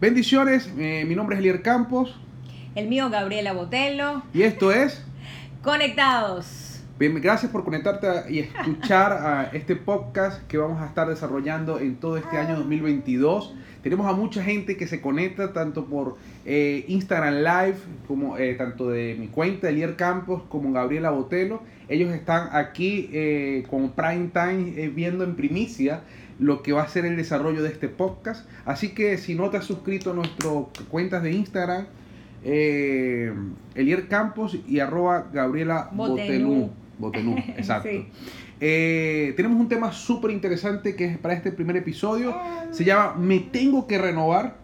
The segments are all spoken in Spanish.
Bendiciones, eh, mi nombre es Elier Campos. El mío, Gabriela Botello. Y esto es... Conectados. Bien, gracias por conectarte y escuchar a este podcast que vamos a estar desarrollando en todo este año 2022. Tenemos a mucha gente que se conecta tanto por eh, Instagram Live, como eh, tanto de mi cuenta, Elier Campos, como Gabriela Botelo. Ellos están aquí eh, con Prime Time viendo en primicia lo que va a ser el desarrollo de este podcast. Así que si no te has suscrito a nuestras cuentas de Instagram, Elier Campos y arroba Gabriela. Botelú, exacto. tenemos un tema súper interesante que es para este primer episodio. Se llama Me tengo que renovar.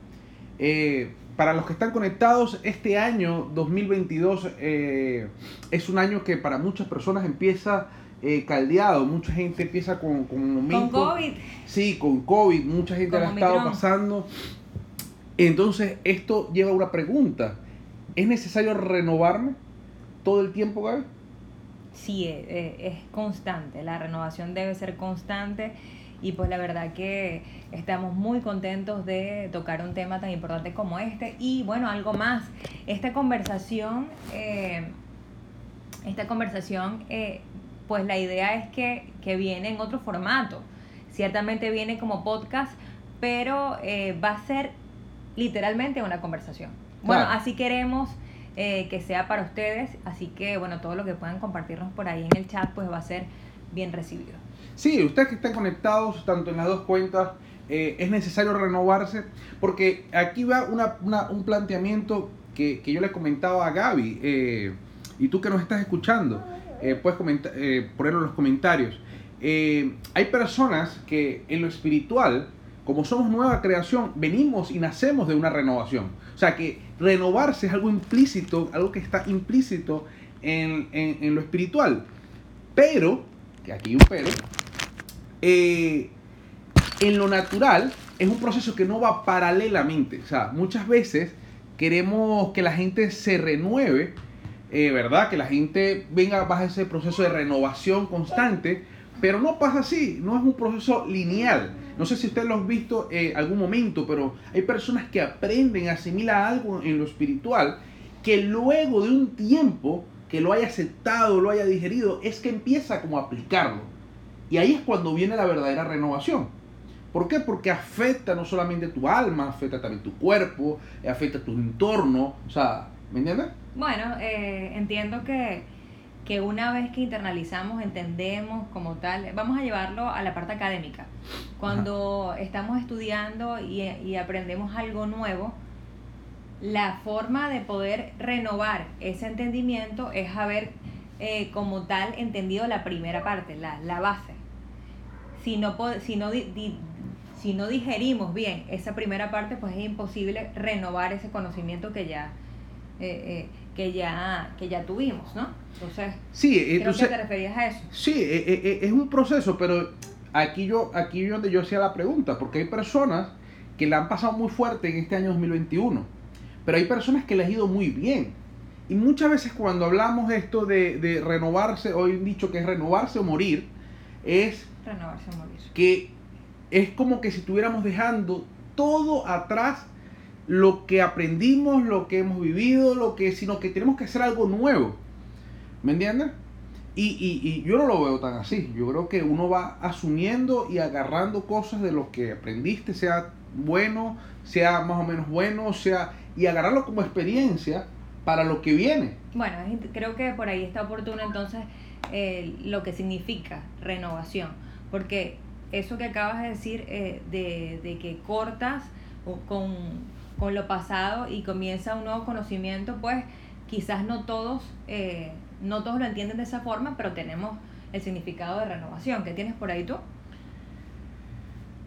Eh, para los que están conectados, este año 2022 eh, es un año que para muchas personas empieza eh, caldeado. Mucha gente empieza con, con Con COVID. Sí, con COVID. Mucha gente la ha estado pasando. Entonces, esto lleva a una pregunta. ¿Es necesario renovarme todo el tiempo, Gaby? Sí, es constante. La renovación debe ser constante y pues la verdad que estamos muy contentos de tocar un tema tan importante como este y bueno, algo más, esta conversación, eh, esta conversación, eh, pues la idea es que, que, viene en otro formato, ciertamente viene como podcast, pero eh, va a ser literalmente una conversación. Bueno, así queremos que sea para ustedes, así que bueno, todo lo que puedan compartirnos por ahí en el chat pues va a ser bien recibido. Sí, ustedes que están conectados tanto en las dos cuentas, eh, es necesario renovarse, porque aquí va un planteamiento que, yo le comentaba a Gaby, eh, y tú que nos estás escuchando, eh, puedes ponerlo en los comentarios. hay personas que en lo espiritual, como somos nueva creación, venimos y nacemos de una renovación. O sea que renovarse es algo implícito, algo que está implícito en, en lo espiritual. Pero, que aquí hay un pero, eh, en lo natural es un proceso que no va paralelamente. O sea, muchas veces queremos que la gente se renueve, eh, ¿verdad? Que la gente venga bajo ese proceso de renovación constante, pero no pasa así, no es un proceso lineal. No sé si ustedes lo han visto en algún momento, pero hay personas que aprenden, asimilar algo en lo espiritual, que luego de un tiempo que lo haya aceptado, lo haya digerido, es que empieza como a aplicarlo. Y ahí es cuando viene la verdadera renovación. ¿Por qué? Porque afecta no solamente tu alma, afecta también tu cuerpo, afecta tu entorno. O sea, ¿me entiendes? Bueno, eh, entiendo que, que una vez que internalizamos, entendemos como tal, vamos a llevarlo a la parte académica. Cuando estamos estudiando y, y aprendemos algo nuevo, la forma de poder renovar ese entendimiento es haber eh, como tal entendido la primera parte, la, la base si no, si no, si no digerimos bien esa primera parte, pues es imposible renovar ese conocimiento que ya, eh, eh, que ya, que ya tuvimos, ¿no? Entonces, sí, creo que te referías a eso. Sí, eh, es un proceso, pero aquí yo, aquí yo donde yo hacía la pregunta, porque hay personas que la han pasado muy fuerte en este año 2021, pero hay personas que les ha ido muy bien. Y muchas veces cuando hablamos esto de, de renovarse, hoy han dicho que es renovarse o morir, es Renovarse morir. Que es como que si estuviéramos dejando todo atrás lo que aprendimos, lo que hemos vivido, lo que, sino que tenemos que hacer algo nuevo. ¿Me entiendes? Y, y, y, yo no lo veo tan así. Yo creo que uno va asumiendo y agarrando cosas de lo que aprendiste, sea bueno, sea más o menos bueno, sea y agarrarlo como experiencia para lo que viene. Bueno, creo que por ahí está oportuno entonces eh, lo que significa renovación porque eso que acabas de decir eh, de, que cortas con, lo pasado y comienza un nuevo conocimiento, pues quizás no todos, eh, no todos lo entienden de esa forma, pero tenemos el significado de renovación. ¿Qué tienes por ahí tú?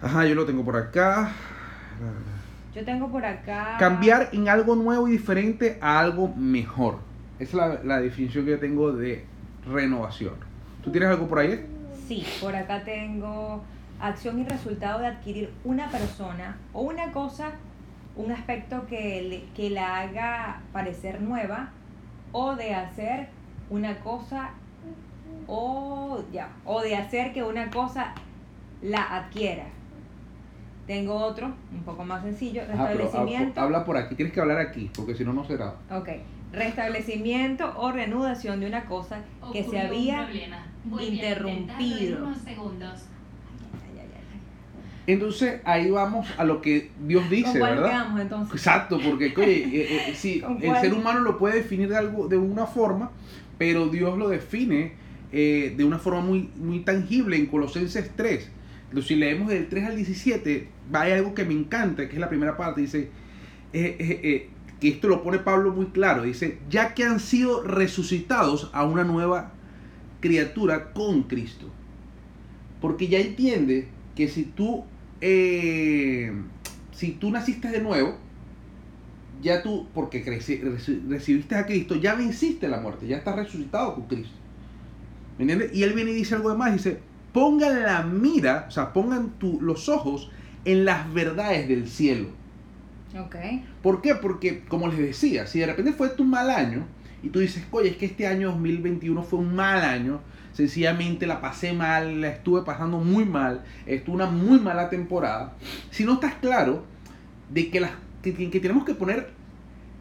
Ajá, yo lo tengo por acá. Yo tengo por acá. Cambiar en algo nuevo y diferente a algo mejor. Esa es la, la definición que yo tengo de renovación. ¿Tú tienes algo por ahí? Sí, por acá tengo acción y resultado de adquirir una persona o una cosa, un aspecto que, que la haga parecer nueva o de hacer una cosa o ya, o de hacer que una cosa la adquiera. Tengo otro, un poco más sencillo, Ajá, pero restablecimiento. ha- habla por aquí, tienes que hablar aquí, porque si no, no será. Ok, restablecimiento o reanudación de una cosa que se había... interrumpido. unos segundos. Entonces ahí vamos a lo que Dios dice, ¿Con cuál ¿verdad? quedamos entonces? Exacto, porque oye, eh, eh, sí, ¿Con el ser humano lo puede definir de algo de una forma, pero Dios lo define eh, de una forma muy, muy tangible en Colosenses 3. Entonces, si leemos del 3 al 17, va hay algo que me encanta, que es la primera parte, dice, eh, eh, eh, que esto lo pone Pablo muy claro, dice, ya que han sido resucitados a una nueva criatura con Cristo. Porque ya entiende que si tú, eh, si tú naciste de nuevo, ya tú, porque creci- recibiste a Cristo, ya venciste la muerte, ya estás resucitado con Cristo. ¿Me entiendes? Y él viene y dice algo más, dice, pongan la mira, o sea, pongan tu- los ojos en las verdades del cielo. Ok. ¿Por qué? Porque, como les decía, si de repente fue tu mal año y tú dices, oye, es que este año 2021 fue un mal año, sencillamente la pasé mal, la estuve pasando muy mal, estuvo una muy mala temporada, si no estás claro de que, las, que, que- tenemos que poner,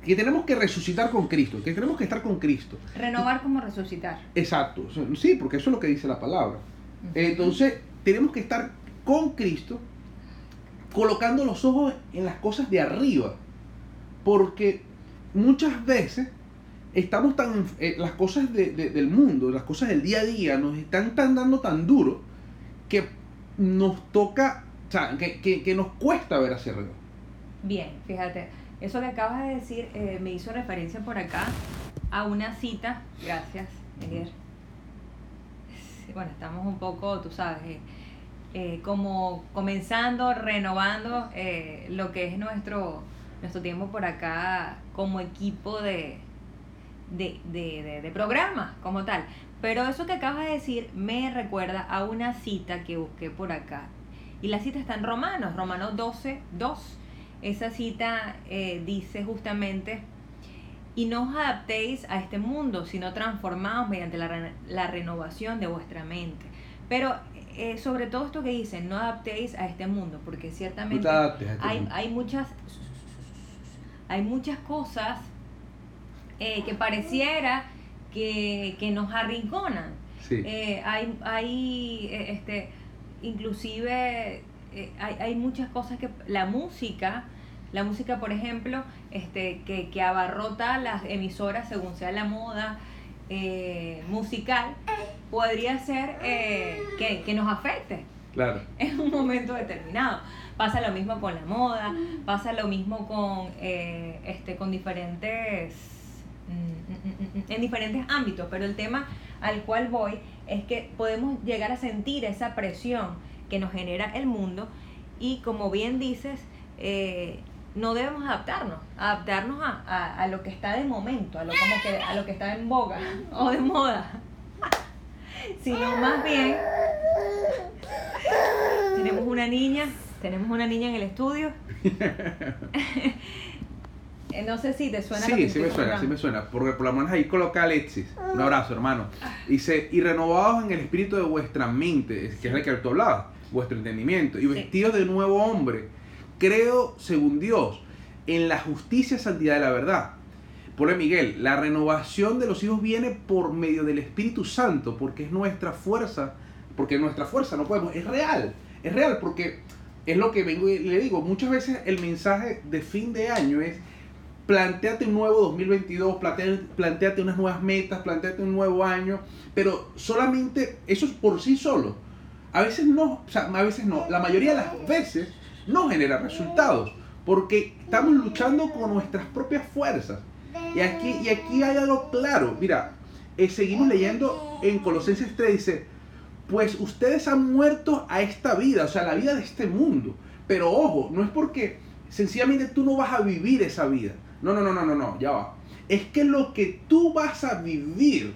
que tenemos que resucitar con Cristo, que tenemos que estar con Cristo. Renovar como resucitar. Exacto, sí, porque eso es lo que dice la palabra. Entonces, tenemos que estar con Cristo, colocando los ojos en las cosas de arriba. Porque muchas veces estamos tan. eh, las cosas de- de- del mundo, las cosas del día a día, nos están tan dando tan duro que nos toca. O sea, que, que- nos cuesta ver hacia arriba. Bien, fíjate, eso que acabas de decir eh, me hizo referencia por acá a una cita, gracias, Miguel. Bueno, estamos un poco, tú sabes, eh, como comenzando, renovando lo que es nuestro, nuestro tiempo por acá como equipo de, de, de, de- de programa como tal. Pero eso que acabas de decir me recuerda a una cita que busqué por acá. Y la cita está en Romanos, Romanos 12, 2. Esa cita eh, dice justamente, y no os adaptéis a este mundo, sino transformaos mediante la, la renovación de vuestra mente. Pero eh, sobre todo esto que dice, no adaptéis a este mundo, porque ciertamente este hay, mundo. hay muchas hay muchas cosas eh, que pareciera que, que nos arrinconan Sí. Eh, hay hay eh, este inclusive eh, hay, hay muchas cosas que la música la música por ejemplo este que, que abarrota las emisoras según sea la moda eh, musical podría ser eh, que, que nos afecte Claro. en un momento determinado. Pasa lo mismo con la moda, pasa lo mismo con, eh, este, con diferentes, en diferentes ámbitos, pero el tema al cual voy es que podemos llegar a sentir esa presión que nos genera el mundo y como bien dices, eh, no debemos adaptarnos, adaptarnos a, a- a lo que está de momento, a lo, como que, a lo que está en boga o de moda, sino más bien tenemos una niña, tenemos una niña en el estudio. Eh, no sé si te suena lo Sí, que sí me suena, sí me suena. Porque por lo menos ahí coloca Alexis. Un abrazo, hermano. Dice, y renovados en el espíritu de vuestra mente, es- que es la que tú hablabas, vuestro entendimiento, y Sí. vestidos de nuevo hombre. Creo, según Dios, en la justicia santidad de la verdad. Por Miguel, la renovación de los hijos viene por medio del Espíritu Santo, porque es nuestra fuerza, porque nuestra fuerza no podemos, es real, es real, porque es lo que vengo y le digo, muchas veces el mensaje de fin de año es planteate un nuevo 2022, plantea- planteate unas nuevas metas, planteate un nuevo año, pero solamente eso es por sí solo. A veces no, o sea, a veces no, la mayoría de las veces no genera resultados, porque estamos luchando con nuestras propias fuerzas. Y aquí, y aquí hay algo claro, mira, eh, seguimos leyendo en Colosenses 3, dice, pues ustedes han muerto a esta vida, o sea, la vida de este mundo. Pero ojo, no es porque sencillamente tú no vas a vivir esa vida. No, no, no, no, no, no, ya va. Es que lo que tú vas a vivir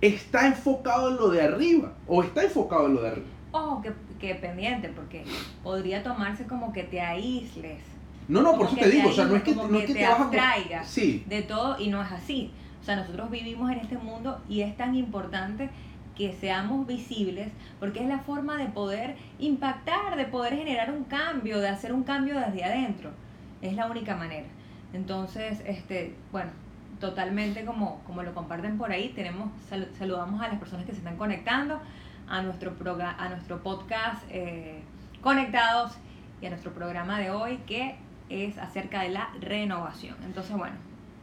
está enfocado en lo de arriba, o está enfocado en lo de arriba. Ojo, que, que pendiente, porque podría tomarse como que te aísles No, no, por eso te digo, te o sea, no es que, no es que que te abstraigas. Sí, de todo y no es así. O sea, nosotros vivimos en este mundo y es tan importante que seamos visibles, porque es la forma de poder impactar, de poder generar un cambio, de hacer un cambio desde adentro. Es la única manera. Entonces, este, bueno, totalmente como, como lo comparten por ahí, tenemos, sal- saludamos a las personas que se están conectando a nuestro, proga- a nuestro podcast eh, Conectados y a nuestro programa de hoy que es acerca de la renovación. Entonces, bueno,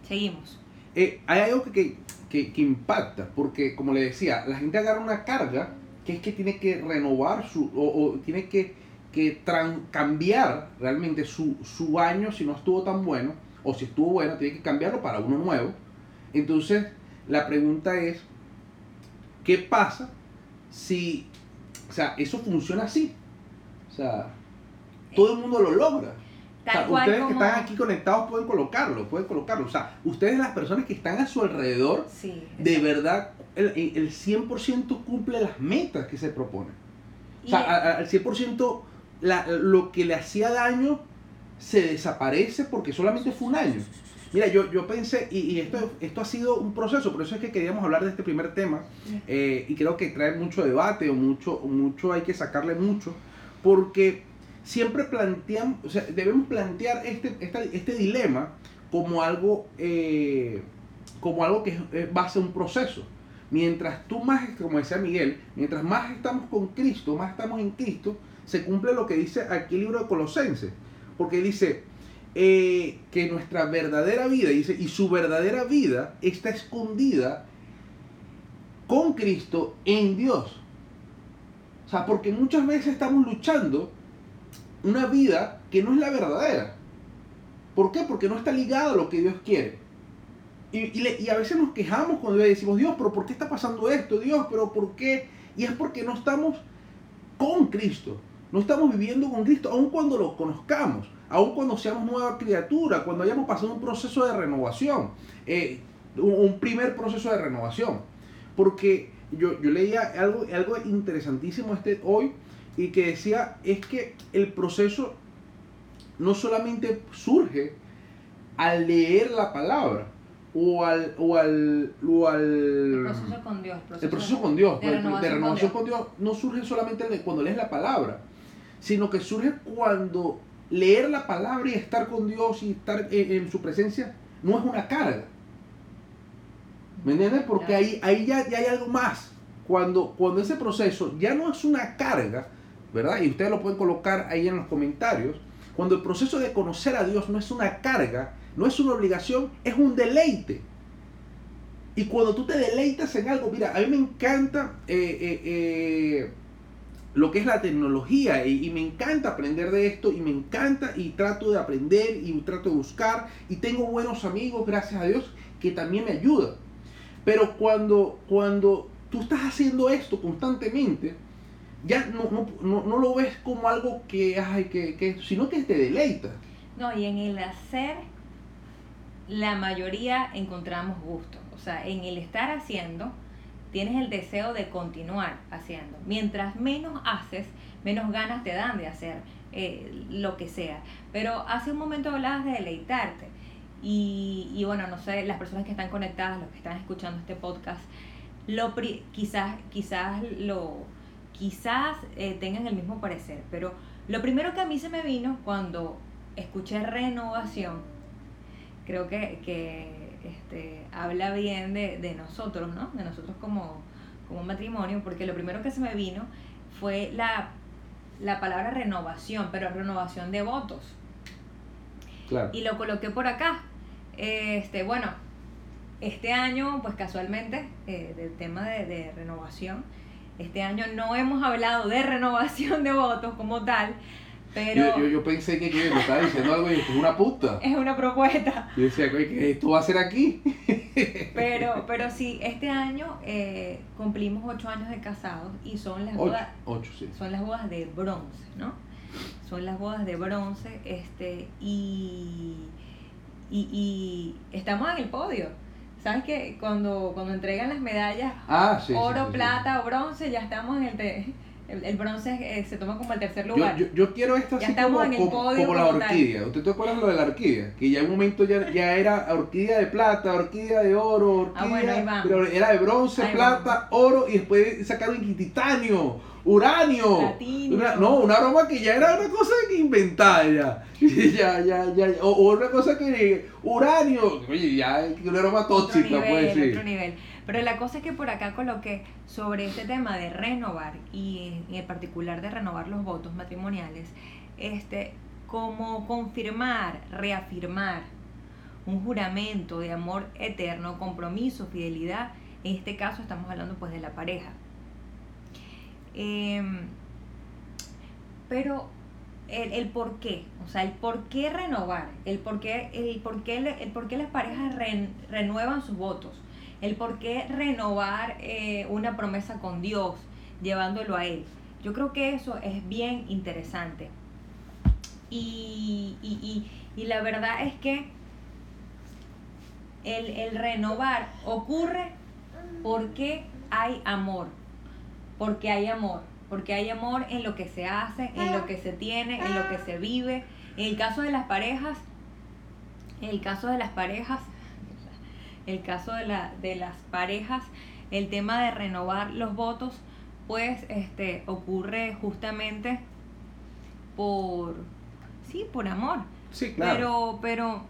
seguimos. Eh, hay algo que, que, que- impacta, porque como le decía, la gente agarra una carga que es que tiene que renovar su, o, o tiene que, que tran- cambiar realmente su, su año si no estuvo tan bueno, o si estuvo bueno, tiene que cambiarlo para uno nuevo. Entonces, la pregunta es, ¿qué pasa si, o sea, eso funciona así? O sea, todo el mundo lo logra. O sea, ustedes como- que están aquí conectados pueden colocarlo, pueden colocarlo. O sea, ustedes las personas que están a su alrededor, Sí, de verdad, el, el 100% cumple las metas que se proponen. O sea, Y- al 100% la- lo que le hacía daño se desaparece porque solamente fue un año. Mira, yo, yo pensé, y, y esto, esto ha sido un proceso, por eso es que queríamos hablar de este primer tema, eh, y creo que trae mucho debate, o mucho, mucho hay que sacarle mucho, porque siempre planteamos, o sea, debemos plantear este, este dilema como algo, eh, como algo que va a ser un proceso. Mientras tú más, como decía Miguel, mientras más estamos con Cristo, más estamos en Cristo, se cumple lo que dice aquí el libro de Colosenses. Porque dice eh, que nuestra verdadera vida, dice, y su verdadera vida está escondida con Cristo en Dios. O sea, porque muchas veces estamos luchando una vida que no es la verdadera. ¿Por qué? Porque no está ligada a lo que Dios quiere. Y, a veces nos quejamos cuando decimos, Dios, pero ¿por qué está pasando esto? Dios, pero ¿por qué? Y es porque no estamos con Cristo. No estamos viviendo con Cristo, aun cuando lo conozcamos, aun cuando seamos nueva criatura, cuando hayamos pasado un proceso de renovación, eh, un, primer proceso de renovación. Porque yo, yo leía algo, algo interesantísimo este, hoy y que decía es que el proceso no solamente surge al leer la palabra o al, o al, o al el proceso con Dios. el proceso con Dios, de de renovación renovación, con con, Dios. no surge solamente cuando lees la palabra, sino que surge cuando leer la palabra y estar con Dios y estar en, en su presencia no es una carga. ¿Me entiendes? Porque ahí, ahí ya, ya hay algo más. Cuando, cuando ese proceso ya no es una carga, ¿verdad? Y ustedes lo pueden colocar ahí en los comentarios. Cuando el proceso de conocer a Dios no es una carga, no es una obligación, es un deleite. Y cuando tú te deleitas en algo, mira, a mí me encanta eh, eh, eh, lo que es la tecnología y, me encanta aprender de esto y me encanta y trato de aprender y trato de buscar y tengo buenos amigos, gracias a Dios, que también me ayudan. Pero cuando, cuando tú estás haciendo esto constantemente, ya no, no, no, no lo ves como algo que, ay, que, que, sino que te deleita. No, y en el hacer, la mayoría encontramos gusto. O sea, en el estar haciendo, tienes el deseo de continuar haciendo. Mientras menos haces, menos ganas te dan de hacer eh, lo que sea. Pero hace un momento hablabas de deleitarte. Y, y bueno, no sé, las personas que están conectadas, los que están escuchando este podcast, lo pri- quizás, quizás lo quizás eh, tengan el mismo parecer, pero lo primero que a mí se me vino cuando escuché renovación, creo que, que este, habla bien de, de nosotros, ¿no? De nosotros como, como matrimonio, porque lo primero que se me vino fue la, la palabra renovación, pero renovación de votos. Claro. Y lo coloqué por acá. Este, bueno, este año, pues casualmente, eh, del tema de, de renovación, este año no hemos hablado de renovación de votos como tal, pero Yo, yo, yo pensé que, que me estaba diciendo algo y esto es una puta. es una propuesta. Yo decía, "Oye, ¿qué esto va a ser aquí? Pero, pero sí, este año eh, cumplimos ocho años de casados y son las Ocho, bodas, ocho, sí. son las bodas de bronce, ¿no? Son las bodas de bronce, este, y, y, y estamos en el podio. ¿Sabes que cuando, cuando entregan las medallas Ah, sí. oro, sí, plata o bronce, ya estamos en el, El, el bronce eh, se toma como el tercer lugar. yo, yo quiero esto Ya así como, en el como, podio como la orquídea. ¿Usted te acuerdas lo de la orquídea? Que ya en un momento ya, ya era orquídea de plata, orquídea de oro, orquídea, Ah, bueno, ahí vamos. pero era de bronce, Ahí plata, oro y después sacaron titanio, uranio. Una- no, una broma que ya era una cosa que inventada ya. ya, ya, ya. O, o una cosa que uranio, oye, ya una otro tóxica, nivel, pues sí. otro nivel. Pero la cosa es que por acá coloqué sobre este tema de renovar y en, particular de renovar los votos matrimoniales, este, como confirmar, reafirmar un juramento de amor eterno, compromiso, fidelidad. En este caso estamos hablando pues de la pareja. Em, pero el, el por qué, o sea, el por qué renovar, el por qué, el por qué, el por qué las parejas ren- renuevan sus votos, el por qué renovar eh, una promesa con Dios, llevándolo a Él. Yo creo que eso es bien interesante. Y, y, y, la verdad es que el, el renovar ocurre porque hay amor, porque hay amor, porque hay amor en lo que se hace, en lo que se tiene, en lo que se vive. En el caso de las parejas, en el caso de las parejas, el caso de, la, de las parejas, el tema de renovar los votos, pues este ocurre justamente por sí, por amor. Sí, claro. Pero, pero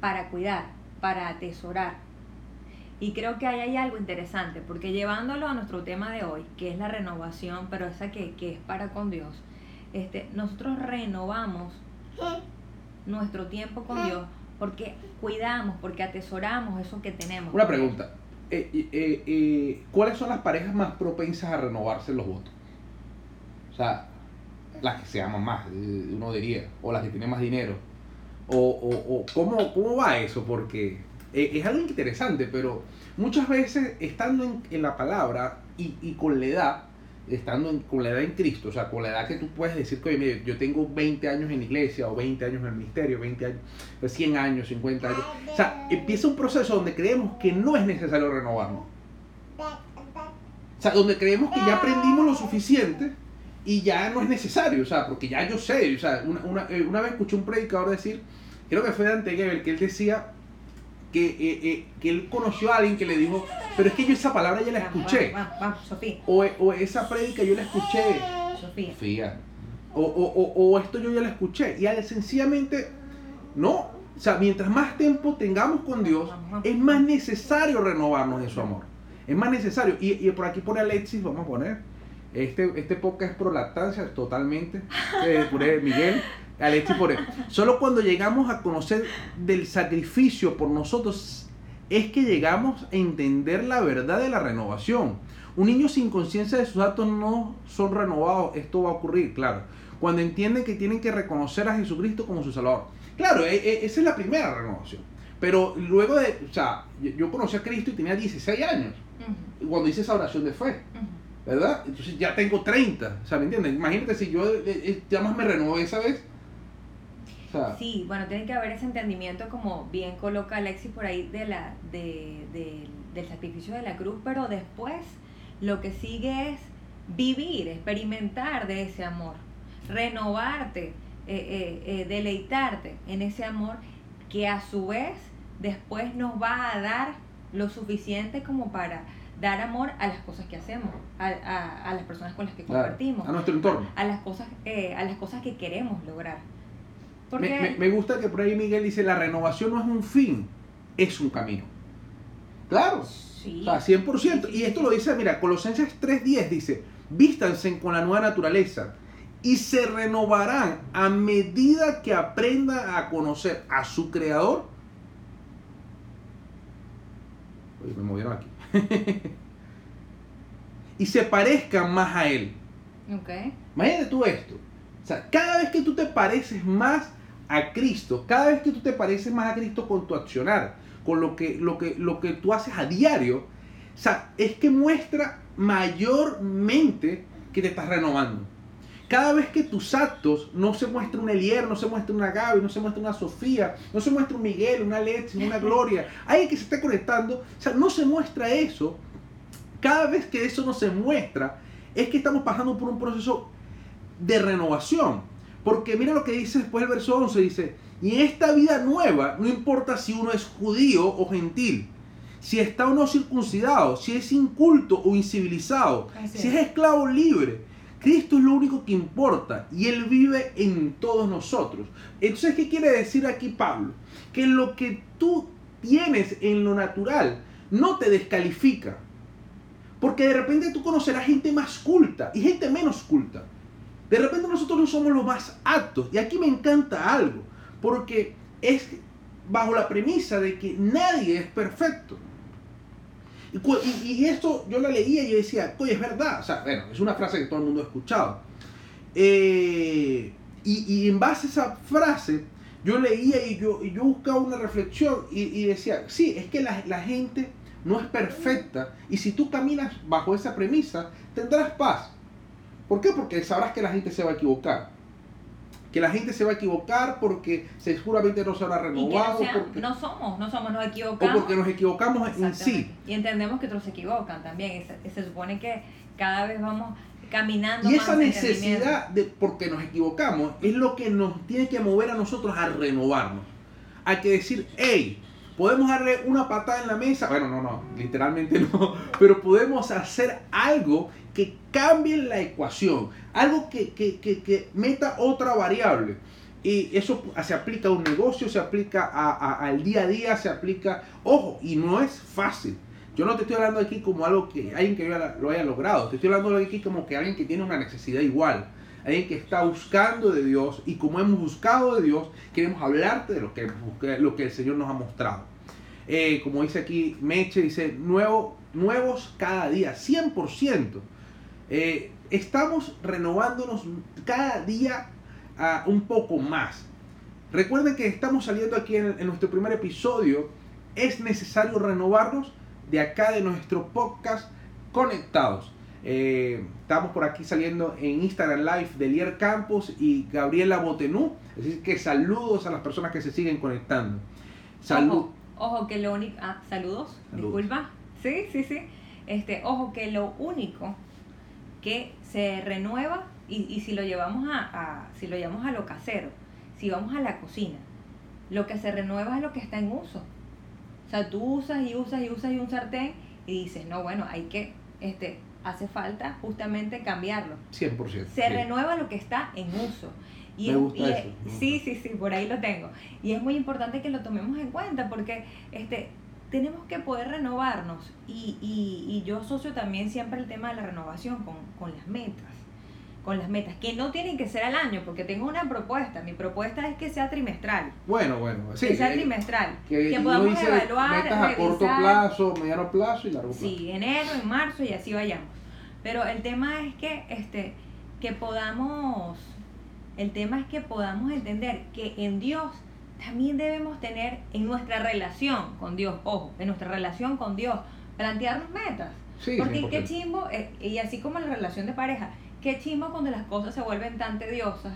para cuidar, para atesorar. Y creo que ahí hay algo interesante, porque llevándolo a nuestro tema de hoy, que es la renovación, pero esa que, que es para con Dios, este, nosotros renovamos nuestro tiempo con Dios porque cuidamos, porque atesoramos eso que tenemos. Una pregunta. Eh, eh, eh, ¿Cuáles son las parejas más propensas a renovarse los votos? O sea, las que se aman más, uno diría, o las que tienen más dinero. O, o, o ¿cómo, ¿Cómo va eso? Porque es algo interesante, pero muchas veces estando en, la palabra y con la edad, estando en- con la edad en Cristo, o sea, con la edad que tú puedes decir que, oye, yo tengo 20 años en iglesia, o 20 años en el ministerio, 20 años, 100 años, 50 años. O sea, empieza un proceso donde creemos que no es necesario renovarnos. O sea, donde creemos que ya aprendimos lo suficiente y ya no es necesario, o sea, porque ya yo sé, o sea, una, una, eh, una vez escuché un predicador decir, creo que fue de Antegebel, que él decía que, eh, eh, que él conoció a alguien que le dijo, pero es que yo esa palabra ya la escuché, Vamos, vamos, vamos, Sofía. o, o esa prédica yo la escuché, Sofía. Sofía. O, o, o, o esto yo ya lo escuché. Y sencillamente, no. O sea, mientras más tiempo tengamos con Dios, es más necesario renovarnos en su amor. Es más necesario. Y, y por aquí pone Alexis, vamos a poner. Este, este podcast es pro lactancia, totalmente. Eh, pone Miguel. Alexis pone. Solo cuando llegamos a conocer del sacrificio por nosotros es que llegamos a entender la verdad de la renovación. Un niño sin conciencia de sus actos no son renovados. Esto va a ocurrir, claro. Cuando entienden que tienen que reconocer a Jesucristo como su Salvador. Claro, e- e- esa es la primera renovación. Pero luego de, o sea, yo- conocí a Cristo y tenía 16 años. Cuando hice esa oración de fe. ¿verdad? Entonces ya tengo 30. O sea, ¿me entiendes? Imagínate si yo eh, eh, ya más me renové esa vez. Sea, Sí, bueno, tiene que haber ese entendimiento, como bien coloca Alexis por ahí, de la, de, de- del sacrificio de la cruz, pero después lo que sigue es vivir, experimentar de ese amor, renovarte, eh, eh, eh, deleitarte en ese amor que a su vez después nos va a dar lo suficiente como para dar amor a las cosas que hacemos, a, a- a las personas con las que claro, compartimos, a nuestro entorno. a las cosas, eh, a las cosas que queremos lograr. Me, Porque me- me gusta que por ahí Miguel dice, la renovación no es un fin, es un camino. Claro. sí, O sea, 100%. Y esto lo dice, mira, Colosenses 3.10 dice, vístanse con la nueva naturaleza y se renovarán a medida que aprendan a conocer a su creador. Oye, me movieron aquí. y se parezcan más a él. ok, Imagínate tú esto. O sea, cada vez que tú te pareces más a Cristo, cada vez que tú te pareces más a Cristo con tu accionar, con lo que, lo que, lo que tú haces a diario, o sea, es que muestra mayormente que te estás renovando. Cada vez que tus actos no se muestra un Elier, no se muestra una Gaby, no se muestra una Sofía, no se muestra un Miguel, una Alexis, una Gloria, alguien que se esté conectando, o sea, no se muestra eso, cada vez que eso no se muestra, es que estamos pasando por un proceso de renovación. Porque mira lo que dice después el verso 11, dice, y en esta vida nueva, no importa si uno es judío o gentil, si está o no circuncidado, si es inculto o incivilizado, Así si es. es esclavo o libre, Cristo es lo único que importa y Él vive en todos nosotros. Entonces, ¿qué quiere decir aquí Pablo? Que lo que tú tienes en lo natural no te descalifica. Porque de repente tú conocerás gente más culta y gente menos culta. De repente nosotros no somos los más aptos. Y aquí me encanta algo. Porque es bajo la premisa de que nadie es perfecto. Y, esto yo la leía y yo decía, oye, es verdad. O sea, bueno, es una frase que todo el mundo ha escuchado. Eh, y, en base a esa frase, yo leía y yo, yo buscaba una reflexión y, decía, sí, es que la gente no es perfecta. Y si tú caminas bajo esa premisa, tendrás paz. ¿Por qué? Porque sabrás que la gente se va a equivocar. Que la gente se va a equivocar porque seguramente no se habrá Y que no, renovado. sean- porque- no somos, no somos, nos o equivocamos. porque nos equivocamos en sí. Y entendemos que otros se equivocan también. Se, se supone que cada vez vamos caminando Y más esa necesidad de porque nos equivocamos es lo que nos tiene que mover a nosotros a renovarnos. Hay que decir, hey, podemos darle una patada en la mesa. Bueno, no, no, literalmente no. Pero podemos hacer algo que cambie la ecuación. Algo que, que, que, meta otra variable. Y eso se aplica a un negocio, se aplica a- al día a día, se aplica... Ojo, y no es fácil. Yo no te estoy hablando aquí como algo que alguien que lo haya logrado. Te estoy hablando aquí como que alguien que tiene una necesidad igual. Alguien que está buscando de Dios y como hemos buscado de Dios, queremos hablarte de lo que, lo que el Señor nos ha mostrado. Eh, como dice aquí Meche, dice, nuevo, nuevos cada día, 100%. Eh, estamos renovándonos cada día ah, un poco más. Recuerden que estamos saliendo aquí en, en nuestro primer episodio. Es necesario renovarnos de acá de nuestro podcast Conectados. Eh, estamos por aquí saliendo en Instagram Live de Lier Campos y Gabriela Botenú. Así que saludos a las personas que se siguen conectando. Salud. Ojo, ojo que lo único. Ah, saludos, Saludos. disculpa. Sí, sí, sí. Este, ojo que lo único que se renueva, y, y si lo llevamos a, a- si lo llevamos a lo casero, si vamos a la cocina, lo que se renueva es lo que está en uso. O sea, tú usas y usas y usas y un sartén y dices, no, bueno, hay que, este, hace falta justamente cambiarlo. 100%. Se sí. renueva lo que está en uso. Y Me es- gusta y eso. Sí, sí, sí, por ahí lo tengo. Y es muy importante que lo tomemos en cuenta porque este, tenemos que poder renovarnos. Y, y, y yo asocio también siempre el tema de la renovación con, con las metas. Con las metas, que no tienen que ser al año, porque tengo una propuesta. Mi propuesta es que sea trimestral. Bueno, bueno. Sí, que sea eh, trimestral. que podamos evaluar, metas a corto plazo, mediano plazo y largo plazo. Sí, enero, en marzo y así vayamos. Pero el tema es que, este, que podamos, el tema es que podamos entender que en Dios también debemos tener en nuestra relación con Dios, ojo, en nuestra relación con Dios, plantearnos metas. Sí, Porque qué 100%. chimbo, eh, y así como en la relación de pareja, qué chimbo cuando las cosas se vuelven tan tediosas,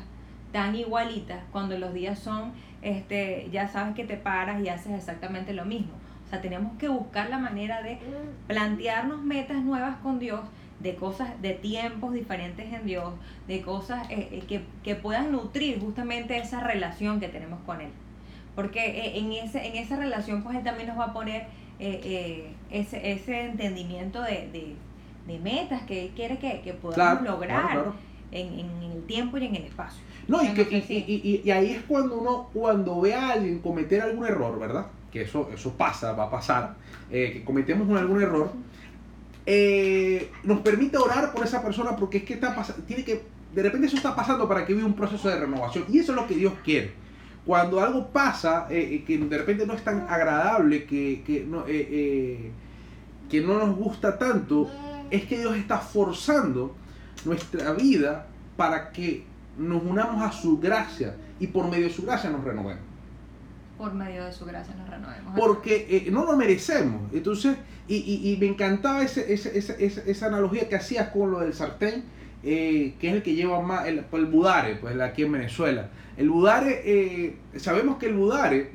tan igualitas, cuando los días son, este, ya sabes que te paras y haces exactamente lo mismo. O sea, tenemos que buscar la manera de plantearnos metas nuevas con Dios, de cosas, de tiempos diferentes en Dios, de cosas eh, eh, que, que puedan nutrir justamente esa relación que tenemos con Él. Porque eh, en, ese, en esa relación, pues Él también nos va a poner ese, ese entendimiento de, de metas que Él quiere que, que podamos Claro, lograr claro, claro. En, en el tiempo y en el espacio. No, y, que, y, y- y- ahí es cuando uno, cuando ve a alguien cometer algún error, ¿verdad? Que eso, eso pasa, va a pasar, eh, que cometemos algún error, eh, nos permite orar por esa persona porque es que está tiene que, de repente eso está pasando para que viva un proceso de renovación y eso es lo que Dios quiere. Cuando algo pasa eh, que de repente no es tan agradable, que, que no, que no nos gusta tanto, es que Dios está forzando nuestra vida para que nos unamos a su gracia y por medio de su gracia nos renovemos. Por medio de su gracia nos renovemos. Porque eh, no lo merecemos. Entonces, y, y- y me encantaba ese, ese- ese- esa, analogía que hacías con lo del sartén, eh, que es el que lleva más, el, el budare, pues aquí en Venezuela. El budare, eh, sabemos que el budare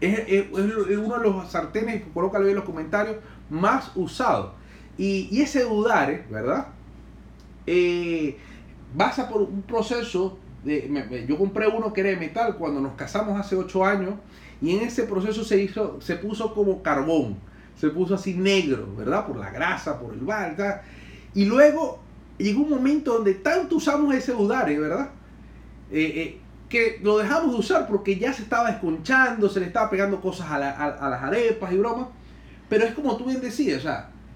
es, es- es uno de los sartenes, colócalo ahí en los comentarios, más usados. Y, ese dudar, ¿verdad? Eh, pasa por un proceso yo compré uno que era de metal cuando nos casamos hace ocho años y en ese proceso se hizo se puso como carbón se puso así negro verdad por la grasa por el bar y luego llegó un momento donde tanto usamos ese udare verdad Eh, eh, que lo dejamos de usar porque ya se estaba desconchando se le estaba pegando cosas a, la- a- a las arepas y bromas. Pero es como tú bien decías o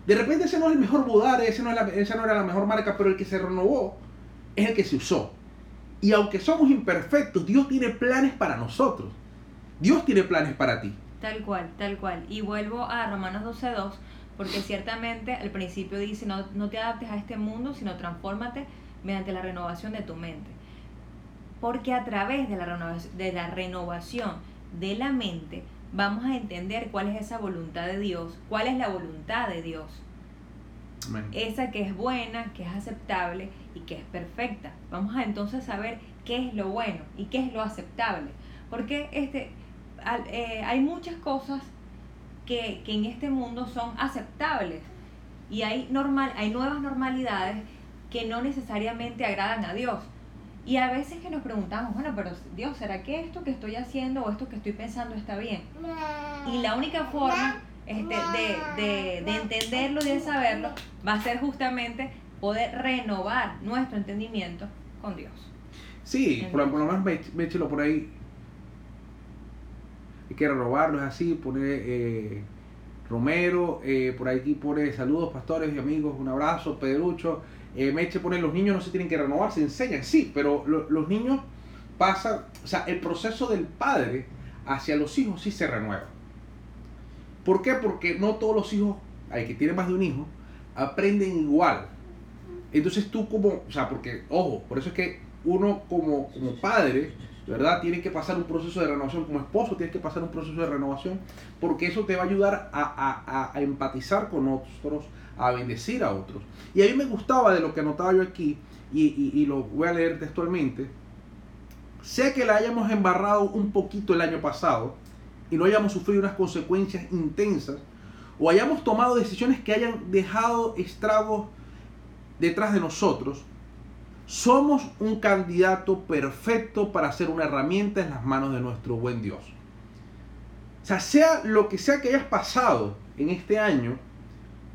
de repente ese no es el mejor budare ese no es la- esa no era la mejor marca pero el que se renovó es el que se usó y aunque somos imperfectos, Dios tiene planes para nosotros. Dios tiene planes para ti. Tal cual, tal cual. Y vuelvo a Romanos 12.2, porque ciertamente al principio dice, no, no te adaptes a este mundo, sino transfórmate mediante la renovación de tu mente. Porque a través de la, renovación, de la renovación de la mente vamos a entender cuál es esa voluntad de Dios, cuál es la voluntad de Dios. Esa que es buena, que es aceptable y que es perfecta. Vamos a entonces saber qué es lo bueno y qué es lo aceptable. Porque este, al- eh, hay muchas cosas que, que en este mundo son aceptables y hay, normal, hay nuevas normalidades que no necesariamente agradan a Dios. Y a veces que nos preguntamos, bueno, pero Dios, ¿será que esto que estoy haciendo o esto que estoy pensando está bien? Y la única forma este, de, de, de entenderlo y de saberlo va a ser justamente poder renovar nuestro entendimiento con Dios. Sí, por, lo menos me- méchelo por ahí. Hay que renovarlo, es así, poner eh, Romero, eh, por aquí pone saludos pastores y amigos, un abrazo, Pedrucho. Eh, Meche pone los niños no se tienen que renovar, se enseñan, sí, pero lo- los niños pasan, o sea, el proceso del padre hacia los hijos sí se renueva. ¿Por qué? Porque no todos los hijos, hay que tienen más de un hijo, aprenden igual. Entonces tú como, o sea, porque, ojo, por eso es que uno como, como padre, ¿verdad? Tiene que pasar un proceso de renovación, como esposo tienes que pasar un proceso de renovación, porque eso te va a ayudar a- a- a empatizar con otros, a bendecir a otros. Y a mí me gustaba de lo que anotaba yo aquí, y, y- lo voy a leer textualmente, sé que la hayamos embarrado un poquito el año pasado, y no hayamos sufrido unas consecuencias intensas, o hayamos tomado decisiones que hayan dejado estragos detrás de nosotros, somos un candidato perfecto para ser una herramienta en las manos de nuestro buen Dios. O sea, sea lo que sea que hayas pasado en este año,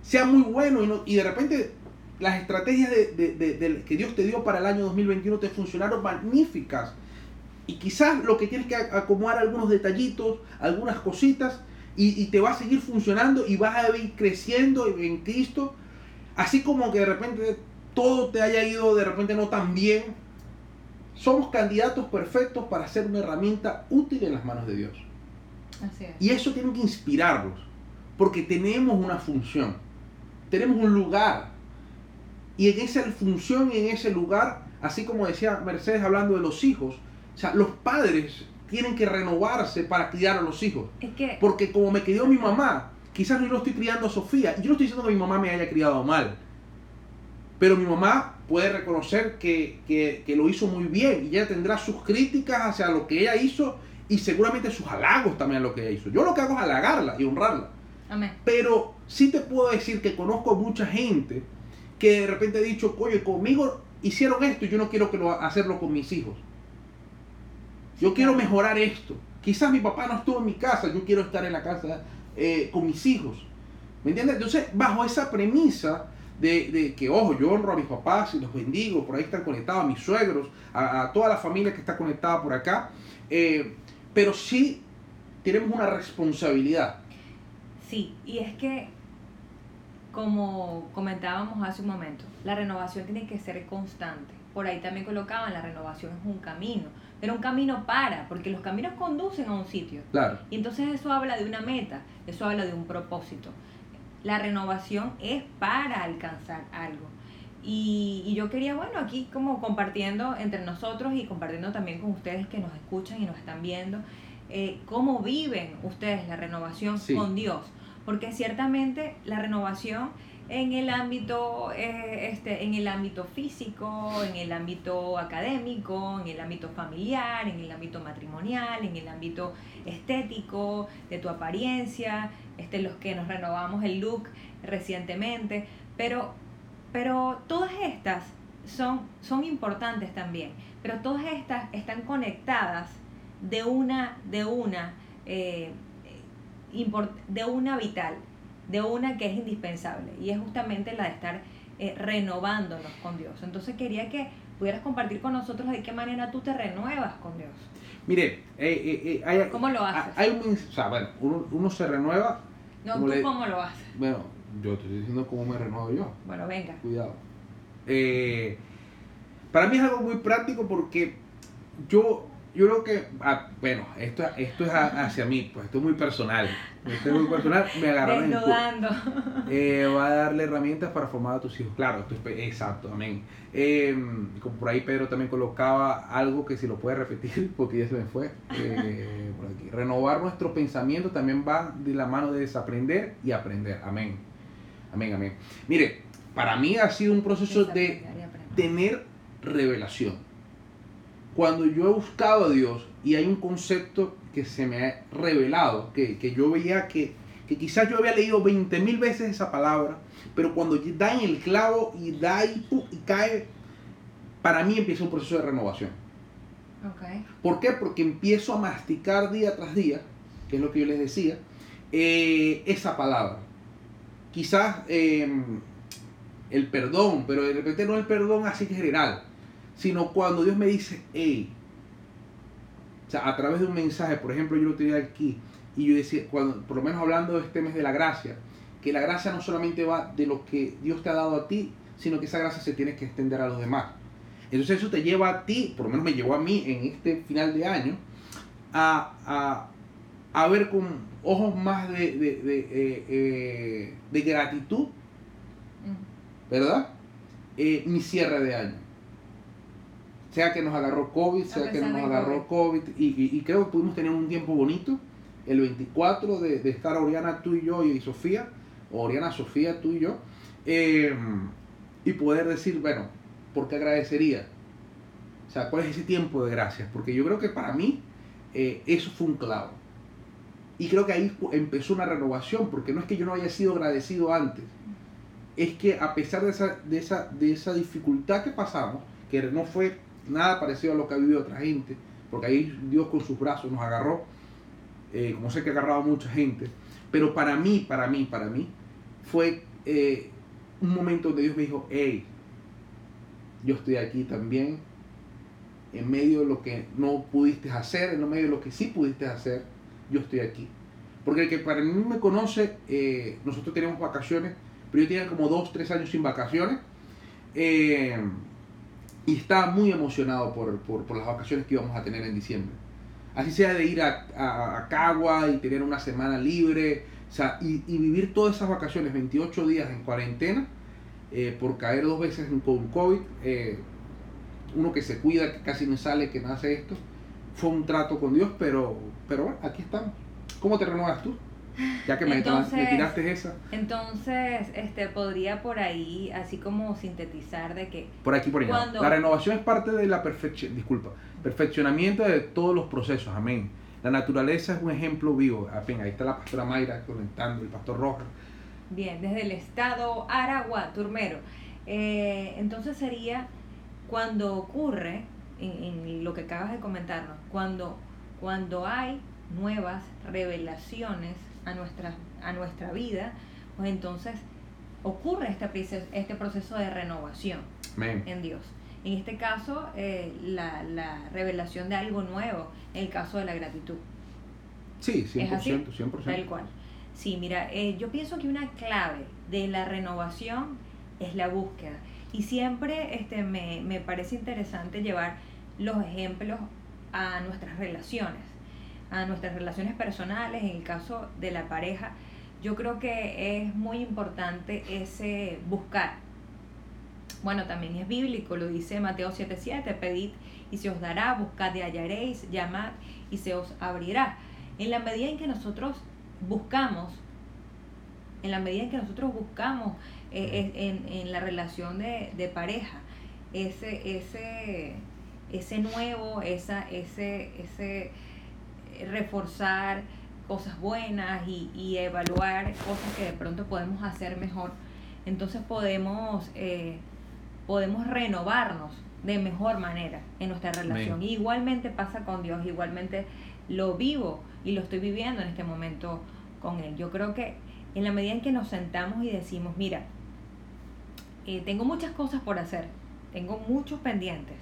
sea muy bueno y, no- y de repente las estrategias de- de- de- de- que Dios te dio para el año 2021 te funcionaron magníficas. Y quizás lo que tienes que acomodar algunos detallitos, algunas cositas, y, y te va a seguir funcionando y vas a ir creciendo en- Cristo. Así como que de repente todo te haya ido de repente no tan bien. Somos candidatos perfectos para ser una herramienta útil en las manos de Dios. Así es. Y eso tiene que inspirarnos, porque tenemos una función, tenemos un lugar. Y en esa función y en ese lugar, así como decía Mercedes hablando de los hijos, o sea, los padres tienen que renovarse para criar a los hijos. Es que Porque como me crió mi mamá, quizás yo no estoy criando a Sofía. Y yo no estoy diciendo que mi mamá me haya criado mal. Pero mi mamá puede reconocer que, que- que lo hizo muy bien. Y ella tendrá sus críticas hacia lo que ella hizo y seguramente sus halagos también a lo que ella hizo. Yo lo que hago es halagarla y honrarla. Amén. Pero sí te puedo decir que conozco mucha gente que de repente ha dicho, oye, conmigo hicieron esto y yo no quiero que lo, hacerlo con mis hijos. Yo quiero mejorar esto. Quizás mi papá no estuvo en mi casa, yo quiero estar en la casa eh, con mis hijos. ¿Me entiendes? Entonces, bajo esa premisa de, de que, ojo, yo honro a mis papás y los bendigo, por ahí están conectados a mis suegros, a, a toda la familia que está conectada por acá, eh, pero sí tenemos una responsabilidad. Sí, y es que, como comentábamos hace un momento, la renovación tiene que ser constante. Por ahí también colocaban, la renovación es un camino, pero un camino para, porque los caminos conducen a un sitio. Claro. Y entonces eso habla de una meta, eso habla de un propósito. La renovación es para alcanzar algo. Y, y yo quería, bueno, aquí como compartiendo entre nosotros y compartiendo también con ustedes que nos escuchan y nos están viendo, eh, cómo viven ustedes la renovación Sí. con Dios. Porque ciertamente la renovación en el ámbito eh, este en el ámbito físico en el ámbito académico en el ámbito familiar en el ámbito matrimonial en el ámbito estético de tu apariencia este los que nos renovamos el look recientemente pero pero todas estas son son importantes también pero todas estas están conectadas de una de una eh, de una vital de una que es indispensable y es justamente la de estar eh, renovándonos con Dios. Entonces quería que pudieras compartir con nosotros de qué manera tú te renuevas con Dios. Mire, eh, eh, eh, hay, ¿Cómo lo haces? Hay un, o sea, bueno, uno, uno se renueva, No, ¿Cómo ¿tú le- cómo lo haces? bueno, yo te estoy diciendo cómo me renuevo yo. Bueno, venga. Cuidado. Eh, para mí es algo muy práctico porque yo, yo creo que, ah, bueno, esto, esto es a- hacia mí, pues esto es muy personal. Esto es muy personal, me agarraron en. Eh, va a darle herramientas para formar a tus hijos. Claro, esto es exacto, amén. Eh, como por ahí Pedro también colocaba algo que si lo puede repetir, porque ya se me fue. eh, por aquí. Renovar nuestro pensamiento también va de la mano de desaprender y aprender. Amén. Amén, amén. Mire, para mí ha sido un proceso de tener revelación. Cuando yo he buscado a Dios y hay un concepto que se me ha revelado, que, que yo veía que, que quizás yo había leído 20 mil veces esa palabra, pero cuando da en el clavo y da y, cae, para mí empieza un proceso de renovación. ¿Por qué? Porque empiezo a masticar día tras día, que es lo que yo les decía, eh, esa palabra. Quizás eh, el perdón, pero de repente no el perdón así general, sino cuando Dios me dice, hey, o sea, a través de un mensaje, por ejemplo, yo lo tenía aquí, y yo decía, cuando, por lo menos hablando de este mes de la gracia, que la gracia no solamente va de lo que Dios te ha dado a ti, sino que esa gracia se tiene que extender a los demás. Entonces eso te lleva a ti, por lo menos me llevó a mí en este final de año, a, a, a ver con ojos más de, de, de, eh, eh, de gratitud. ¿verdad? Eh, mi cierre de año. Sea que nos agarró COVID, sea que no nos agarró COVID, y, y- y creo que pudimos tener un tiempo bonito, el 24 de, de estar Oriana, tú y yo, y Sofía, Oriana, Sofía, tú y yo, eh, y poder decir, bueno, ¿por qué agradecería? O sea, ¿cuál es ese tiempo de gracias? Porque yo creo que para mí eh, eso fue un clavo. Y creo que ahí empezó una renovación, porque no es que yo no haya sido agradecido antes, es que a pesar de esa, de esa, de esa dificultad que pasamos, que no fue nada parecido a lo que ha vivido otra gente, porque ahí Dios con sus brazos nos agarró, eh, como sé que ha agarrado a mucha gente, pero para mí, para mí, para mí, fue eh, un momento donde Dios me dijo, hey, yo estoy aquí también, en medio de lo que no pudiste hacer, en medio de lo que sí pudiste hacer, yo estoy aquí. Porque el que para mí me conoce, eh, nosotros tenemos vacaciones, pero yo tenía como dos, tres años sin vacaciones. eh, y estaba muy emocionado por, por, por las vacaciones que íbamos a tener en diciembre. Así sea de ir a, a, a Cagua y tener una semana libre, o sea, y, y vivir todas esas vacaciones, 28 días en cuarentena, eh, por caer dos veces en- COVID, eh, uno que se cuida, que casi no sale, que no hace esto, fue un trato con Dios, pero, pero bueno, aquí estamos. ¿Cómo te renuevas tú? Ya que me, Entonces- me tiraste esa. Entonces, este podría por ahí, así como sintetizar de que Por aquí, por allá. Cuando- La renovación es parte de la perfección, disculpa, perfeccionamiento de todos los procesos, amén. La naturaleza es un ejemplo vivo. Apenas, ahí está la pastora Mayra conectando, el pastor Rojas. Bien, desde el estado Aragua, Turmero. Eh, entonces sería cuando ocurre, en, en lo que acabas de comentarnos, cuando, cuando hay nuevas revelaciones a nuestra, a nuestra vida, pues entonces ocurre este, proceso- este proceso de renovación en Dios. En este caso, eh, la, la revelación de algo nuevo, en el caso de la gratitud. Sí, ¿Es así? 100%, 100%. Tal cual. Sí, mira, eh, yo pienso que una clave de la renovación es la búsqueda. Y siempre este, me, me parece interesante llevar los ejemplos a nuestras relaciones, a nuestras relaciones personales, en el caso de la pareja. Yo creo que es muy importante ese buscar. Bueno, también es bíblico, lo dice Mateo 7:7, pedid y se os dará, buscad y hallaréis, llamad y se os abrirá. En la medida en que nosotros buscamos en la medida en que nosotros buscamos eh, en, en la relación de, de pareja ese, ese, ese nuevo, esa, ese, ese reforzar cosas buenas y, y evaluar cosas que de pronto podemos hacer mejor, entonces podemos, eh, podemos renovarnos de mejor manera en nuestra relación. Igualmente pasa con Dios, igualmente lo vivo y lo estoy viviendo en este momento con Él. Yo creo que en la medida en que nos sentamos y decimos, mira, eh, tengo muchas cosas por hacer, tengo muchos pendientes,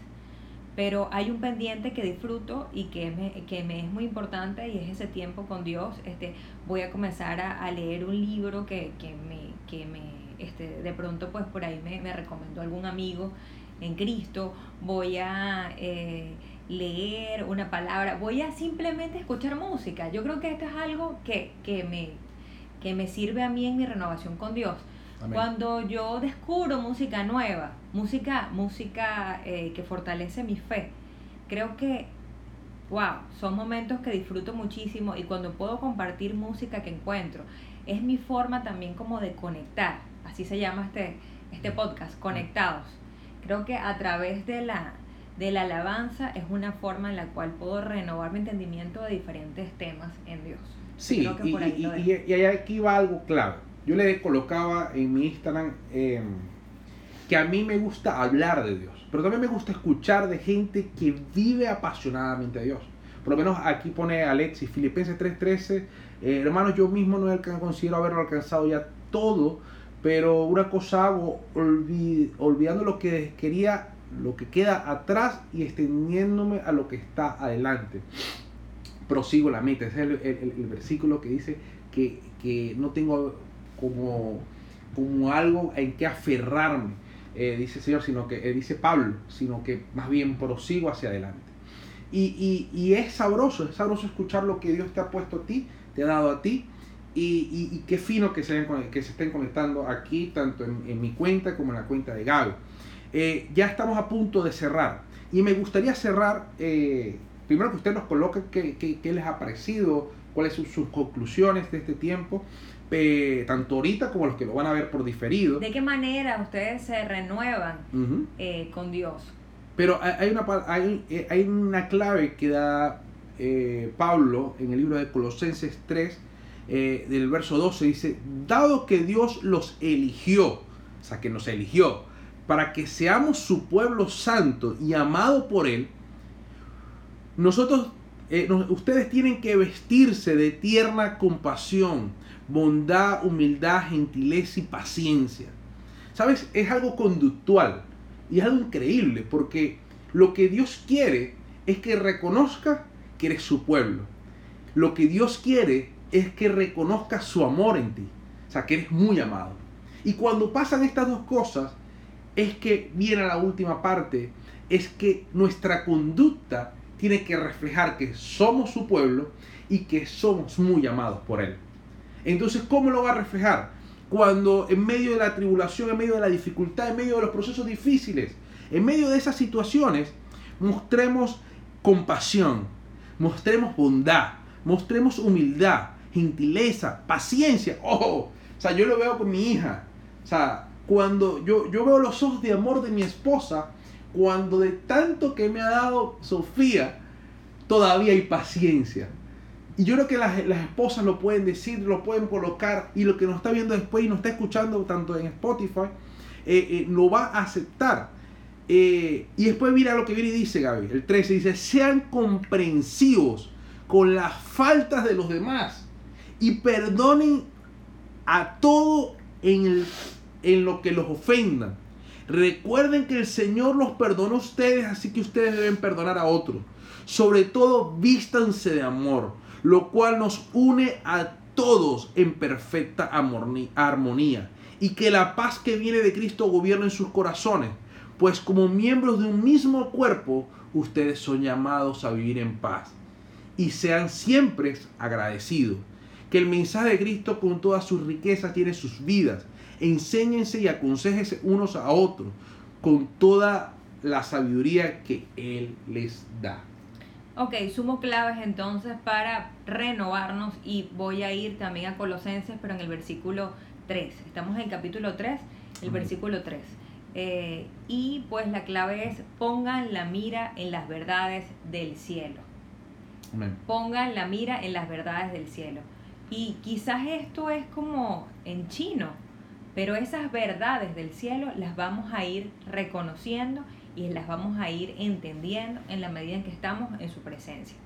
pero hay un pendiente que disfruto y que me, que me es muy importante y es ese tiempo con Dios. Este, voy a comenzar a, leer un libro que, que me, que me este, de pronto pues por ahí me, me recomendó algún amigo en Cristo, voy a eh, leer una palabra, voy a simplemente escuchar música. Yo creo que esto es algo que, que, me, que me sirve a mí en mi renovación con Dios. Amén. Cuando yo descubro música nueva, música, música eh, que fortalece mi fe, creo que, wow, son momentos que disfruto muchísimo y cuando puedo compartir música que encuentro, es mi forma también como de conectar, así se llama este, este podcast, conectados. Creo que a través de la, de la alabanza es una forma en la cual puedo renovar mi entendimiento de diferentes temas en Dios. Sí, y, y- aquí va algo clave. Yo le colocaba en mi Instagram eh, que a mí me gusta hablar de Dios, pero también me gusta escuchar de gente que vive apasionadamente a Dios. Por lo menos aquí pone Alexis, Filipenses 3:13, eh, hermanos, yo mismo no considero haberlo alcanzado ya todo, pero una cosa hago, olvi- olvidando lo que quería, lo que queda atrás y extendiéndome a lo que está adelante prosigo la meta. Ese es el, el- el versículo que dice que, que no tengo como, como algo en que aferrarme, eh, dice el Señor, sino que, eh, dice Pablo, sino que más bien prosigo hacia adelante. Y, y- y es sabroso, es sabroso escuchar lo que Dios te ha puesto a ti, te ha dado a ti. Y, y- qué fino que se, que se estén conectando aquí, tanto en, en mi cuenta como en la cuenta de Gaby. Eh, ya estamos a punto de cerrar. Y me gustaría cerrar, eh, primero que usted nos coloque qué, qué- qué les ha parecido, cuáles son sus conclusiones de este tiempo, eh, tanto ahorita como los que lo van a ver por diferido. ¿De qué manera ustedes se renuevan eh, con Dios? Pero hay- una, hay, eh, hay una clave que da eh, Pablo en el libro de Colosenses 3, eh, del verso 12, dice, dado que Dios los eligió, o sea, que nos eligió, para que seamos su pueblo santo y amado por Él, nosotros, eh, ustedes tienen que vestirse de tierna compasión, bondad, humildad, gentileza y paciencia. ¿Sabes? Es algo conductual y es algo increíble porque lo que Dios quiere es que reconozca que eres su pueblo. Lo que Dios quiere es que reconozca su amor en ti. O sea, que eres muy amado. Y cuando pasan estas dos cosas, es que viene la última parte, es que nuestra conducta tiene que reflejar que somos su pueblo y que somos muy amados por Él. Entonces, ¿cómo lo va a reflejar? Cuando en medio de la tribulación, en medio de la dificultad, en medio de los procesos difíciles, en medio de esas situaciones, mostremos compasión, mostremos bondad, mostremos humildad, gentileza, paciencia. ¡Oh! O sea, yo lo veo con mi hija. O sea, cuando yo, yo veo los ojos de amor de mi esposa, cuando de tanto que me ha dado Sofía, todavía hay paciencia. Y yo creo que las, las esposas lo pueden decir, lo pueden colocar, y lo que nos está viendo después y nos está escuchando tanto en Spotify, eh, eh, lo va a aceptar. Eh, y después mira lo que viene y dice Gaby, el 13 dice, sean comprensivos con las faltas de los demás y perdonen a todo en, en lo que los ofendan. Recuerden que el Señor los perdonó a ustedes, así que ustedes deben perdonar a otros. Sobre todo, vístanse de amor, lo cual nos une a todos en perfecta armonía. Y que la paz que viene de Cristo gobierne en sus corazones, pues como miembros de un mismo cuerpo, ustedes son llamados a vivir en paz. Y sean siempre agradecidos. Que el mensaje de Cristo con todas sus riquezas tiene sus vidas. Enséñense y aconsejense unos a otros con toda la sabiduría que Él les da. Ok, sumo claves entonces para renovarnos y voy a ir también a Colosenses, pero en el versículo 3. Estamos en el capítulo 3, el versículo 3. Eh, y pues la clave es pongan la mira en las verdades del cielo. Amén. Pongan la mira en las verdades del cielo. Y quizás esto es como en chino, pero esas verdades del cielo las vamos a ir reconociendo y las vamos a ir entendiendo en la medida en que estamos en su presencia.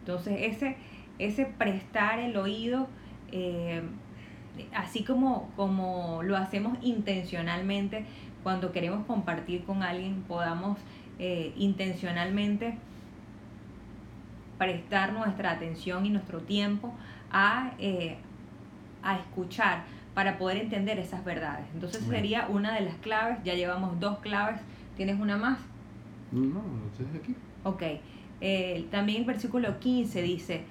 Entonces ese, ese prestar el oído, eh, así como, como lo hacemos intencionalmente cuando queremos compartir con alguien, podamos eh, intencionalmente prestar nuestra atención y nuestro tiempo a, eh, a escuchar para poder entender esas verdades. Entonces sería una de las claves, ya llevamos dos claves, ¿tienes una más? No, no, ustedes aquí. Ok. Eh, también el versículo 15 dice,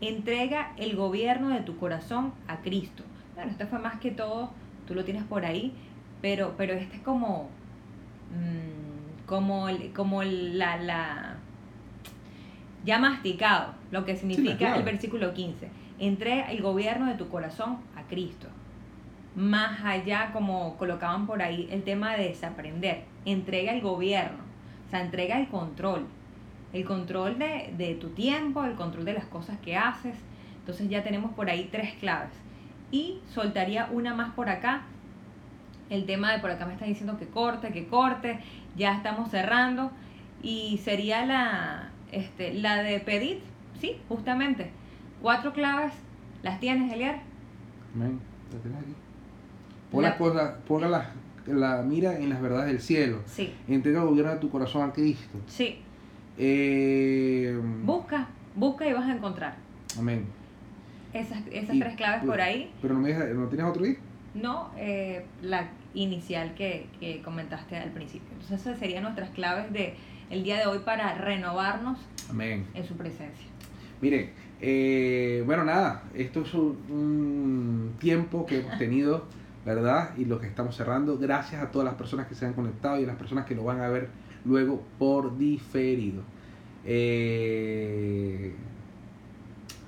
entrega el gobierno de tu corazón a Cristo. Bueno, esto fue más que todo, tú lo tienes por ahí, pero, pero este es como, mm, como, el- como el- la, la, ya masticado, lo que significa el versículo 15. Entrega el gobierno de tu corazón a Cristo. Más allá, como colocaban por ahí, el tema de desaprender. Entrega el gobierno, o sea, entrega el control. El control de, de tu tiempo, el control de las cosas que haces. Entonces ya tenemos por ahí tres claves. Y soltaría una más por acá. El tema de por acá me están diciendo que corte, que corte. Ya estamos cerrando. Y sería la, este, la de pedir, sí, justamente. Cuatro claves. ¿Las tienes, Eliar? Amén. ¿La tenés aquí? Pon, La- las cosas- ponga la, la mira en las verdades del cielo. Sí, Entrega el gobierno de tu corazón a Cristo. sí. Eh, Busca, busca y vas a encontrar. amén. Esas, esas Y- tres claves por ahí. Pero no me ¿no tienes otro ahí? No, eh, la inicial que, que comentaste al principio. Entonces esas serían nuestras claves de el día de hoy para renovarnos Amén. en su presencia. Miren, eh, bueno, nada, esto es un, un tiempo que hemos tenido, ¿verdad? Y lo que estamos cerrando, gracias a todas las personas que se han conectado y a las personas que lo van a ver luego por diferido. Eh,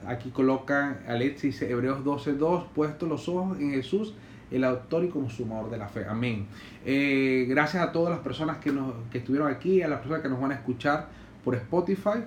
aquí colocan, Alexis dice, Hebreos 12.2, puesto los ojos en Jesús, el autor y consumador de la fe. Amén. Eh, gracias a todas las personas que, nos, que estuvieron aquí, a las personas que nos van a escuchar por Spotify.